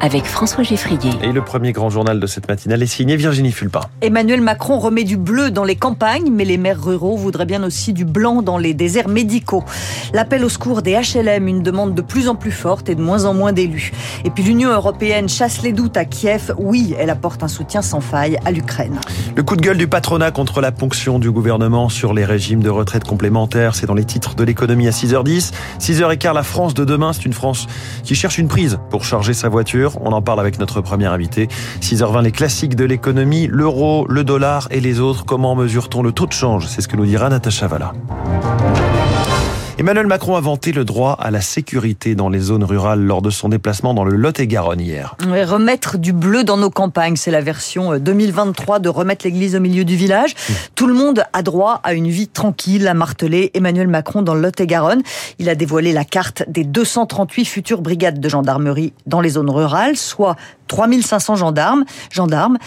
avec François Geffrier. Et le premier grand journal de cette matinale est signé Virginie Fulpin. Emmanuel Macron remet du bleu dans les campagnes, mais les maires ruraux voudraient bien aussi du blanc dans les déserts médicaux. L'appel au secours des HLM, une demande de plus en plus forte et de moins en moins d'élus. Et puis l'Union européenne chasse les doutes à Kiev. Oui, elle apporte un soutien sans faille à l'Ukraine. Le coup de gueule du patronat contre la ponction du gouvernement sur les régimes de retraite complémentaires, c'est dans les titres de l'économie à 6h10. 6h15, la France de demain, c'est une France qui cherche une prise pour charger sa voiture. On en parle avec notre premier invité. 6h20, les classiques de l'économie, l'euro, le dollar et les autres. Comment mesure-t-on le taux de change? C'est ce que nous dira Natacha Valla. Emmanuel Macron a vanté le droit à la sécurité dans les zones rurales lors de son déplacement dans le Lot-et-Garonne hier. remettre du bleu dans nos campagnes, c'est la version 2023 de remettre l'église au milieu du village. Mmh. Tout le monde a droit à une vie tranquille, a martelé Emmanuel Macron dans le Lot-et-Garonne. Il a dévoilé la carte des 238 futures brigades de gendarmerie dans les zones rurales, soit 3500 gendarmes. gendarmes.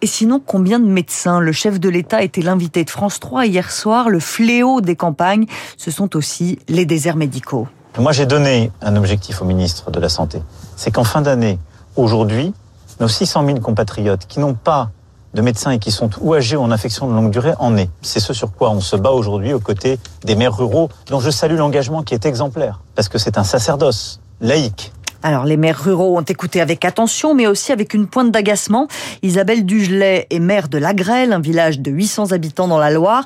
Et sinon, combien de médecins? Le chef de l'État était l'invité de France 3 hier soir. Le fléau des campagnes, ce sont aussi les déserts médicaux. Moi, j'ai donné un objectif au ministre de la Santé. C'est qu'en fin d'année, aujourd'hui, nos 600 000 compatriotes qui n'ont pas de médecins et qui sont ou âgés ou en infection de longue durée en aient. C'est ce sur quoi on se bat aujourd'hui aux côtés des maires ruraux, dont je salue l'engagement qui est exemplaire, parce que c'est un sacerdoce laïque alors les maires ruraux ont écouté avec attention, mais aussi avec une pointe d'agacement. Isabelle Dugelet est maire de Lagrelle, un village de 800 habitants dans la Loire,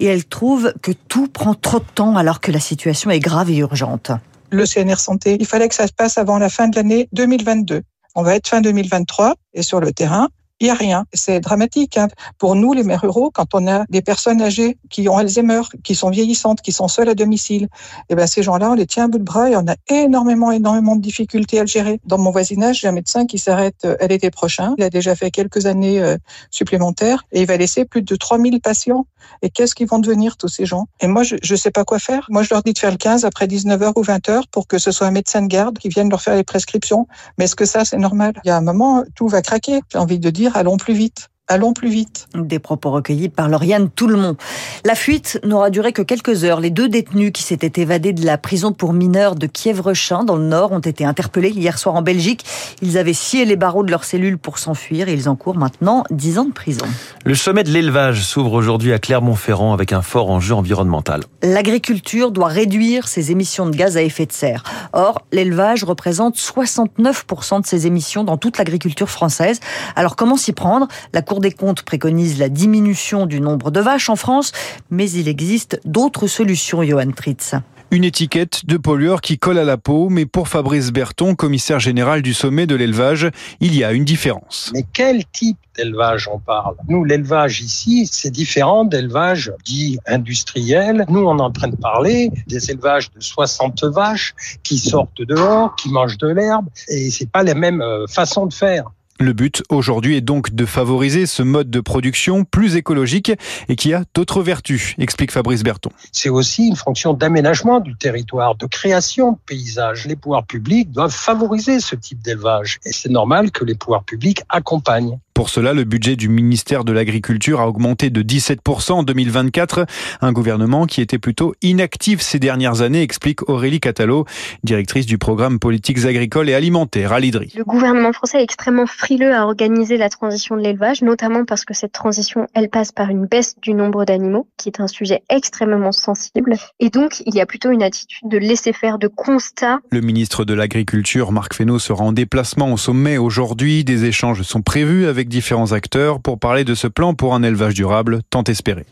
et elle trouve que tout prend trop de temps alors que la situation est grave et urgente. Le CNR Santé, il fallait que ça se passe avant la fin de l'année 2022. On va être fin 2023 et sur le terrain, il n'y a rien. C'est dramatique. Hein. Pour nous, les maires ruraux, quand on a des personnes âgées qui ont Alzheimer, qui sont vieillissantes, qui sont seules à domicile, eh ben ces gens-là, on les tient à bout de bras et on a énormément, énormément de difficultés à le gérer. Dans mon voisinage, j'ai un médecin qui s'arrête euh, à l'été prochain. Il a déjà fait quelques années euh, supplémentaires et il va laisser plus de 3000 patients. Et qu'est-ce qu'ils vont devenir, tous ces gens? Et moi, je ne sais pas quoi faire. Moi, je leur dis de faire le 15 après 19h ou 20h pour que ce soit un médecin de garde qui vienne leur faire les prescriptions. Mais est-ce que ça, c'est normal? Il y a un moment, tout va craquer. J'ai envie de dire allons plus vite. Allons plus vite. Des propos recueillis par Lauriane Tout-le-Monde. La fuite n'aura duré que quelques heures. Les deux détenus qui s'étaient évadés de la prison pour mineurs de Kiev-Rechin, dans le Nord, ont été interpellés hier soir en Belgique. Ils avaient scié les barreaux de leurs cellules pour s'enfuir et ils encourent maintenant 10 ans de prison. Le sommet de l'élevage s'ouvre aujourd'hui à Clermont-Ferrand avec un fort enjeu environnemental. L'agriculture doit réduire ses émissions de gaz à effet de serre. Or, l'élevage représente 69% de ses émissions dans toute l'agriculture française. Alors comment s'y prendre? La Cour des comptes préconise la diminution du nombre de vaches en France, mais il existe d'autres solutions, Johan Tritz une étiquette de pollueur qui colle à la peau, mais pour Fabrice Berton, commissaire général du sommet de l'élevage, il y a une différence. Mais quel type d'élevage on parle? Nous, l'élevage ici, c'est différent d'élevage dit industriel. Nous, on est en train de parler des élevages de 60 vaches qui sortent dehors, qui mangent de l'herbe, et c'est pas la même euh, façon de faire. Le but aujourd'hui est donc de favoriser ce mode de production plus écologique et qui a d'autres vertus, explique Fabrice Berton. C'est aussi une fonction d'aménagement du territoire, de création de paysages. Les pouvoirs publics doivent favoriser ce type d'élevage et c'est normal que les pouvoirs publics accompagnent. Pour cela, le budget du ministère de l'Agriculture a augmenté de 17% en 2024. Un gouvernement qui était plutôt inactif ces dernières années, explique Aurélie Catalo, directrice du programme politiques agricoles et alimentaires à l'IDRI. Le gouvernement français est extrêmement frileux à organiser la transition de l'élevage, notamment parce que cette transition, elle passe par une baisse du nombre d'animaux, qui est un sujet extrêmement sensible. Et donc, il y a plutôt une attitude de laisser faire, de constat. Le ministre de l'Agriculture, Marc Fesneau, sera en déplacement au sommet aujourd'hui. Des échanges sont prévus avec différents acteurs pour parler de ce plan pour un élevage durable tant espéré.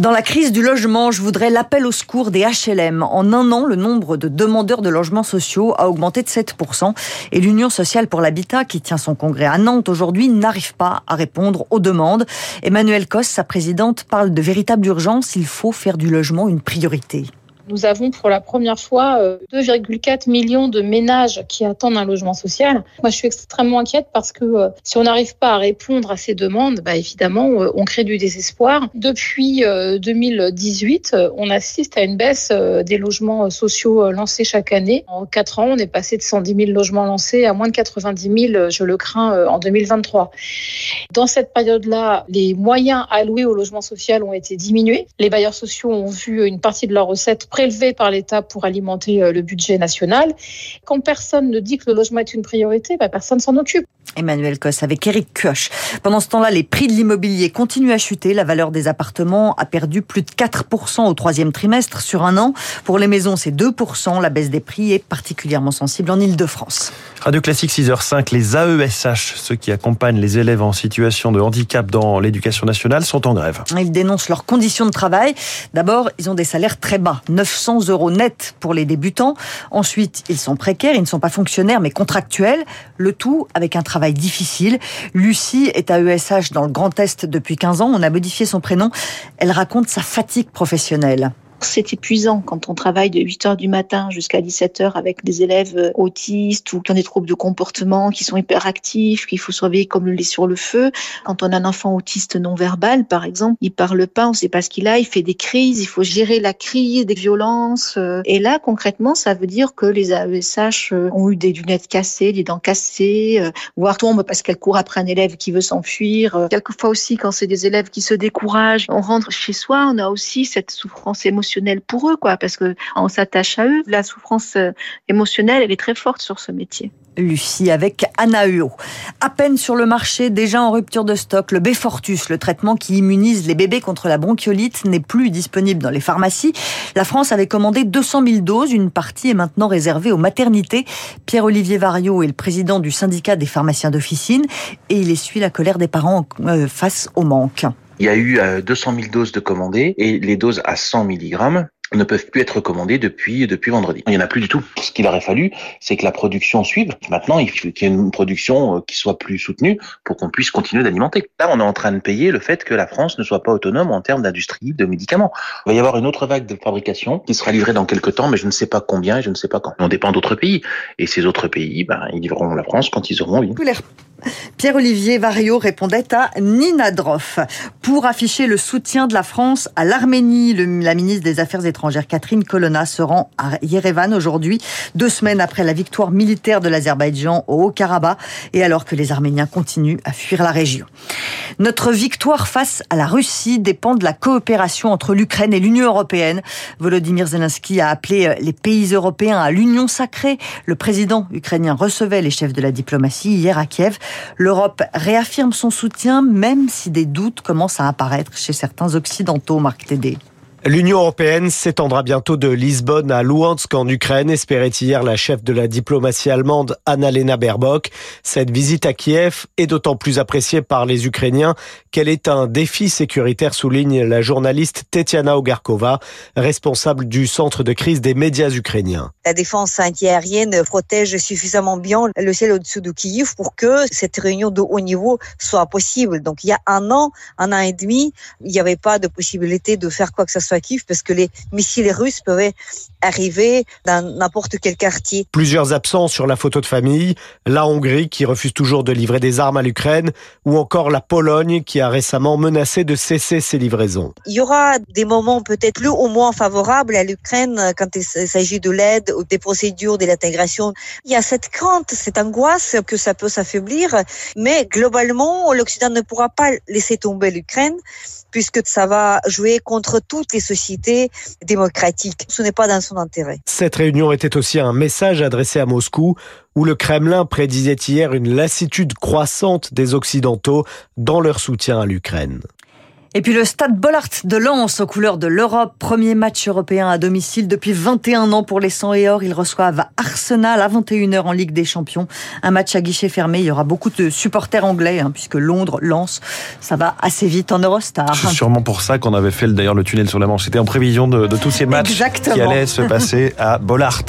Dans la crise du logement, je voudrais l'appel au secours des HLM. En un an, le nombre de demandeurs de logements sociaux a augmenté de 7%. Et l'Union sociale pour l'habitat, qui tient son congrès à Nantes aujourd'hui, n'arrive pas à répondre aux demandes. Emmanuel Cos, sa présidente, parle de véritable urgence. Il faut faire du logement une priorité. Nous avons pour la première fois 2,4 euh, millions de ménages qui attendent un logement social. Moi, je suis extrêmement inquiète parce que euh, si on n'arrive pas à répondre à ces demandes, bah, évidemment, euh, on crée du désespoir. Depuis 2018, on assiste à une baisse des logements sociaux lancés chaque année. En quatre ans, on est passé de 110 000 logements lancés à moins de 90 000, je le crains, en 2023. Dans cette période-là, les moyens alloués au logement social ont été diminués. Les bailleurs sociaux ont vu une partie de leurs recettes prélevés par l'État pour alimenter le budget national. Quand personne ne dit que le logement est une priorité, bah, personne s'en occupe. Emmanuel Cos avec Eric Kioch. Pendant ce temps-là, les prix de l'immobilier continuent à chuter. La valeur des appartements a perdu plus de 4% au troisième trimestre sur un an. Pour les maisons, c'est 2%. La baisse des prix est particulièrement sensible en Ile-de-France. Radio Classique 6h05, les AESH, ceux qui accompagnent les élèves en situation de handicap dans l'éducation nationale, sont en grève. Ils dénoncent leurs conditions de travail. D'abord, ils ont des salaires très bas, 900 euros net pour les débutants. Ensuite, ils sont précaires, ils ne sont pas fonctionnaires mais contractuels. Le tout avec un travail difficile. Lucie est à ESH dans le Grand Est depuis 15 ans. On a modifié son prénom. Elle raconte sa fatigue professionnelle. C'est épuisant quand on travaille de 8 heures du matin jusqu'à 17 heures avec des élèves euh, autistes ou qui ont des troubles de comportement, qui sont hyperactifs, qu'il faut surveiller comme le lait sur le feu. Quand on a un enfant autiste non verbal, par exemple, il parle pas, on sait pas ce qu'il a, il fait des crises, il faut gérer la crise, des violences. Euh. Et là, concrètement, ça veut dire que les AESH euh, ont eu des lunettes cassées, des dents cassées, voire tombent parce qu'elles courent après un élève qui veut s'enfuir. Quelquefois aussi, quand c'est des élèves qui se découragent, on rentre chez soi, on a aussi cette souffrance émotionnelle pour eux, parce que on s'attache à eux. La souffrance euh, émotionnelle, elle est très forte sur ce métier. Lucie avec Anaeo. À peine sur le marché, déjà en rupture de stock, le Befortus, le traitement qui immunise les bébés contre la bronchiolite, n'est plus disponible dans les pharmacies. La France avait commandé 200 000 doses, une partie est maintenant réservée aux maternités. Pierre-Olivier Vario est le président du syndicat des pharmaciens d'officine et il essuie la colère des parents euh, face au manque. Il y a eu 200 euh, 000 doses de commandées et les doses à 100 mg ne peuvent plus être commandées depuis depuis vendredi. Il y en a plus du tout. Ce qu'il aurait fallu, c'est que la production suive. Maintenant, il faut qu'il y ait une production euh, qui soit plus soutenue pour qu'on puisse continuer d'alimenter. Là, on est en train de payer le fait que la France ne soit pas autonome en termes d'industrie de médicaments. Il va y avoir une autre vague de fabrication qui sera livrée dans quelques temps, mais je ne sais pas combien et je ne sais pas quand. On dépend d'autres pays et ces autres pays, ben, ils livreront la France quand ils auront. Oui. Pierre-Olivier Vario répondait à Nina Droff. Pour afficher le soutien de la France à l'Arménie, la ministre des Affaires étrangères Catherine Colonna se rend à Yerevan aujourd'hui, deux semaines après la victoire militaire de l'Azerbaïdjan au Haut-Karabakh et alors que les Arméniens continuent à fuir la région. Notre victoire face à la Russie dépend de la coopération entre l'Ukraine et l'Union européenne. Volodymyr Zelensky a appelé les pays européens à l'union sacrée. Le président ukrainien recevait les chefs de la diplomatie hier à Kiev. L'Europe réaffirme son soutien, même si des doutes commencent à apparaître chez certains occidentaux, Marc Tédé. L'Union européenne s'étendra bientôt de Lisbonne à Luhansk en Ukraine, espérait hier la chef de la diplomatie allemande Annalena Baerbock. Cette visite à Kiev est d'autant plus appréciée par les Ukrainiens qu'elle est un défi sécuritaire, souligne la journaliste Tetiana Ogarkova, responsable du centre de crise des médias ukrainiens. La défense antiaérienne protège suffisamment bien le ciel au-dessus de Kiev pour que cette réunion de haut niveau soit possible. Donc il y a un an, un an et demi, il n'y avait pas de possibilité de faire quoi que ce soit parce que les missiles russes peuvent arriver dans n'importe quel quartier. Plusieurs absents sur la photo de famille, la Hongrie qui refuse toujours de livrer des armes à l'Ukraine ou encore la Pologne qui a récemment menacé de cesser ses livraisons. Il y aura des moments peut-être plus ou moins favorables à l'Ukraine quand il s'agit de l'aide ou des procédures de l'intégration. Il y a cette crainte, cette angoisse que ça peut s'affaiblir, mais globalement, l'Occident ne pourra pas laisser tomber l'Ukraine puisque ça va jouer contre toutes sociétés démocratiques. Ce n'est pas dans son intérêt. Cette réunion était aussi un message adressé à Moscou où le Kremlin prédisait hier une lassitude croissante des Occidentaux dans leur soutien à l'Ukraine. Et puis le stade Bollard de Lens aux couleurs de l'Europe, premier match européen à domicile depuis 21 ans pour les 100 et or. Ils reçoivent Arsenal à 21h en Ligue des Champions. Un match à guichet fermé. Il y aura beaucoup de supporters anglais hein, puisque Londres, Lens, ça va assez vite en Eurostar. C'est sûrement pour ça qu'on avait fait d'ailleurs le tunnel sur la Manche. C'était en prévision de, tous ces matchs qui allaient se passer à Bollard.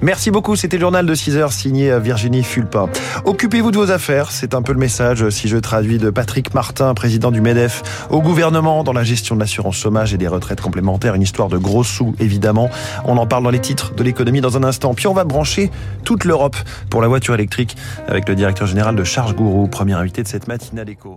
Merci beaucoup. C'était le journal de 6 heures signé Virginie Fulpin. Occupez-vous de vos affaires. C'est un peu le message, si je traduis, de Patrick Martin, président du MEDEF, au gouvernement dans la gestion de l'assurance chômage et des retraites complémentaires. Une histoire de gros sous, évidemment. On en parle dans les titres de l'économie dans un instant. Puis on va brancher toute l'Europe pour la voiture électrique avec le directeur général de Charge Gourou, premier invité de cette matinale éco.